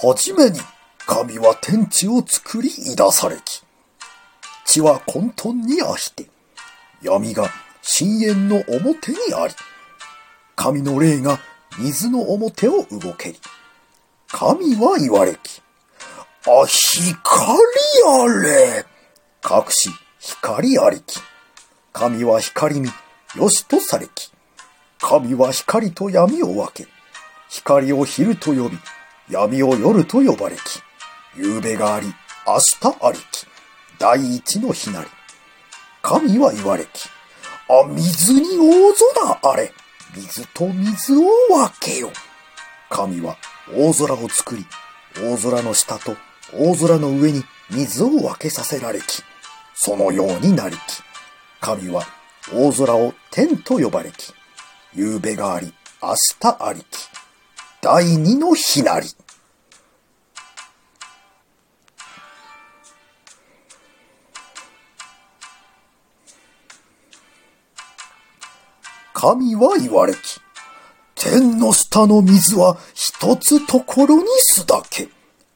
はじめに神は天地を作りいだされき。地は混沌にあして、闇が深淵の表にあり、神の霊が水の表を動けり。神は言われき。あ、光あれ。隠し、光ありき。神は光見、よしとされき。神は光と闇を分け、光を昼と呼び、闇を夜と呼ばれき。夕べがあり、明日ありき。第一の日なり。神は言われき。あ、水に大空あれ。水と水を分けよ。神は大空を作り、大空の下と大空の上に水を分けさせられき。そのようになりき。神は大空を天と呼ばれき。夕べがあり、明日ありき。第二の日なり。神は言われき。天の下の水は一つところにすだけ。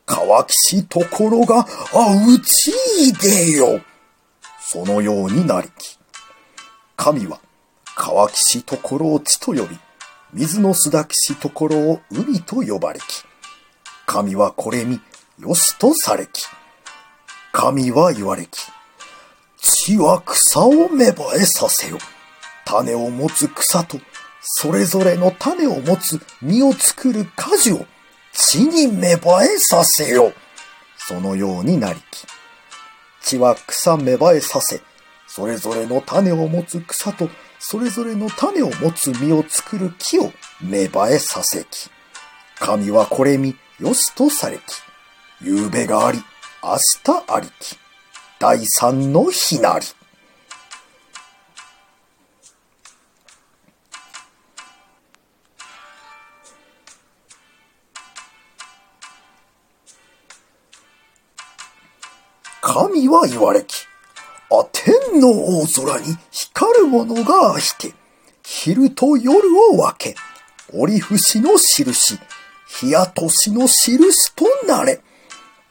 乾きしところが、あ、うちいでよ。そのようになりき。神は、乾きしところを地と呼び、水のすだきしところを海と呼ばれき。神はこれに、よしとされき。神は言われき。地は草を芽生えさせよ。種を持つ草と、それぞれの種を持つ実を作る果樹を地に芽生えさせよ。そのようになりき。地は草芽生えさせ、それぞれの種を持つ草と、それぞれの種を持つ実を作る木を芽生えさせき。神はこれによしとされき。夕べがあり、明日ありき。第三の日なり。神は言われき。あ、天の大空に光るものがあして、昼と夜を分け、折節の印、日や年の印となれ。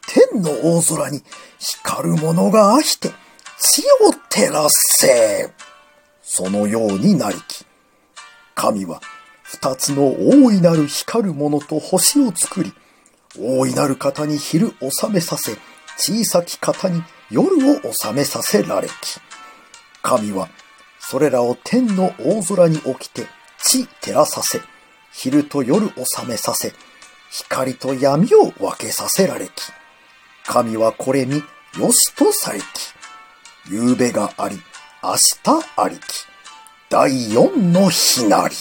天の大空に光るものがあして、地を照らせ。そのようになりき。神は二つの大いなる光るものと星を作り、大いなる方に昼収めさせ、小さき方に夜を収めさせられき。神は、それらを天の大空に起きて、地照らさせ、昼と夜収めさせ、光と闇を分けさせられき。神はこれによしとされき。夕べがあり、明日ありき。第四の日なり。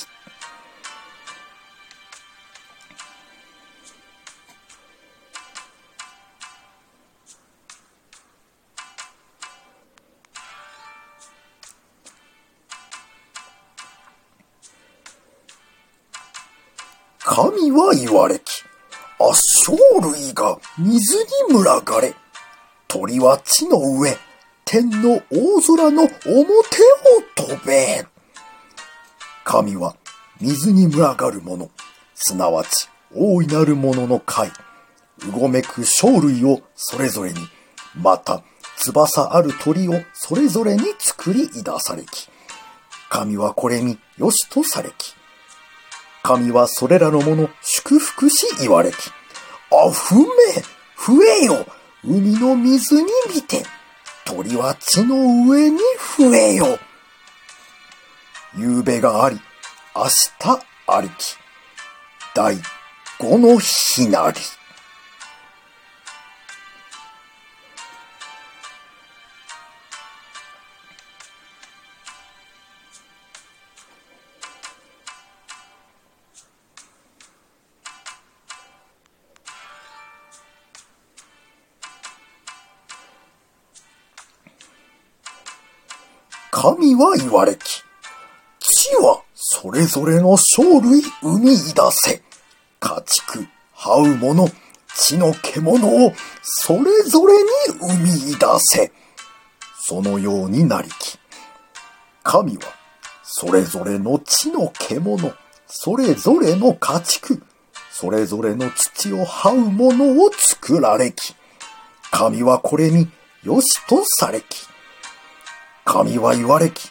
神は言われき。あ、生類が水に群がれ。鳥は地の上、天の大空の表を飛べ。神は水に群がるもの、すなわち大いなるものの貝、うごめく生類をそれぞれに、また翼ある鳥をそれぞれに作り出されき。神はこれによしとされき。神はそれらのもの祝福し言われき。あ、ふめ、増えよ、海の水に見て、鳥は地の上に増えよ。夕べがあり、明日ありき。第五の日なり。神は言われき。地はそれぞれの生類生み出せ。家畜、這う者、地の獣をそれぞれに生み出せ。そのようになりき。神はそれぞれの地の獣、それぞれの家畜、それぞれの土を這うものを作られき。神はこれによしとされき。神は言われき。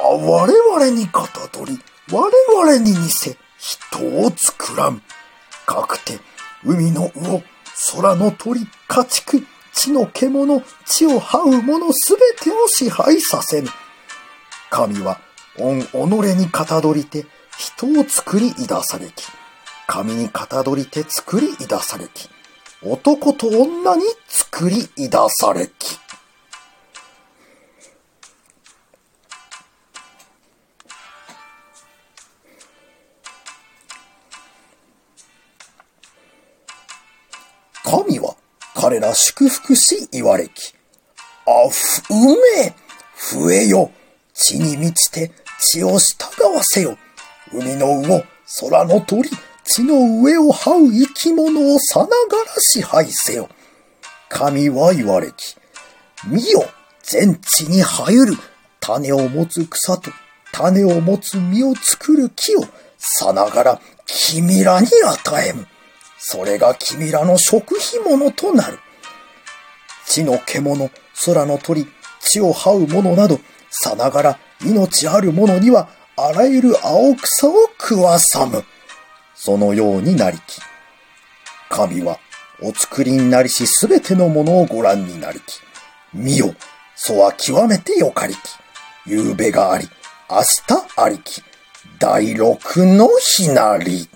あ、我々にかたどり、我々に似せ、人を作らん。かくて、海の魚、空の鳥、家畜、地の獣、地を這う者すべてを支配させぬ。神は、御己にかたどりて、人を作り出されき。神にかたどりて作り出されき。男と女に作り出されき。神は彼ら祝福し言われき。あ、ふ、うめ増えよ地に満ちて地を従わせよ海の魚、空の鳥、地の上を這う生き物をさながら支配せよ。神は言われき。見よ、全地に生える種を持つ草と種を持つ実を作る木をさながら君らに与えむ。それが君らの食費物となる。地の獣、空の鳥、地を這う者など、さながら命ある者にはあらゆる青草を食わさむ。そのようになりき。神はお作りになりしすべてのものをご覧になりき。見よ、そは極めてよかりき。夕べがあり、明日ありき。第六の日なり。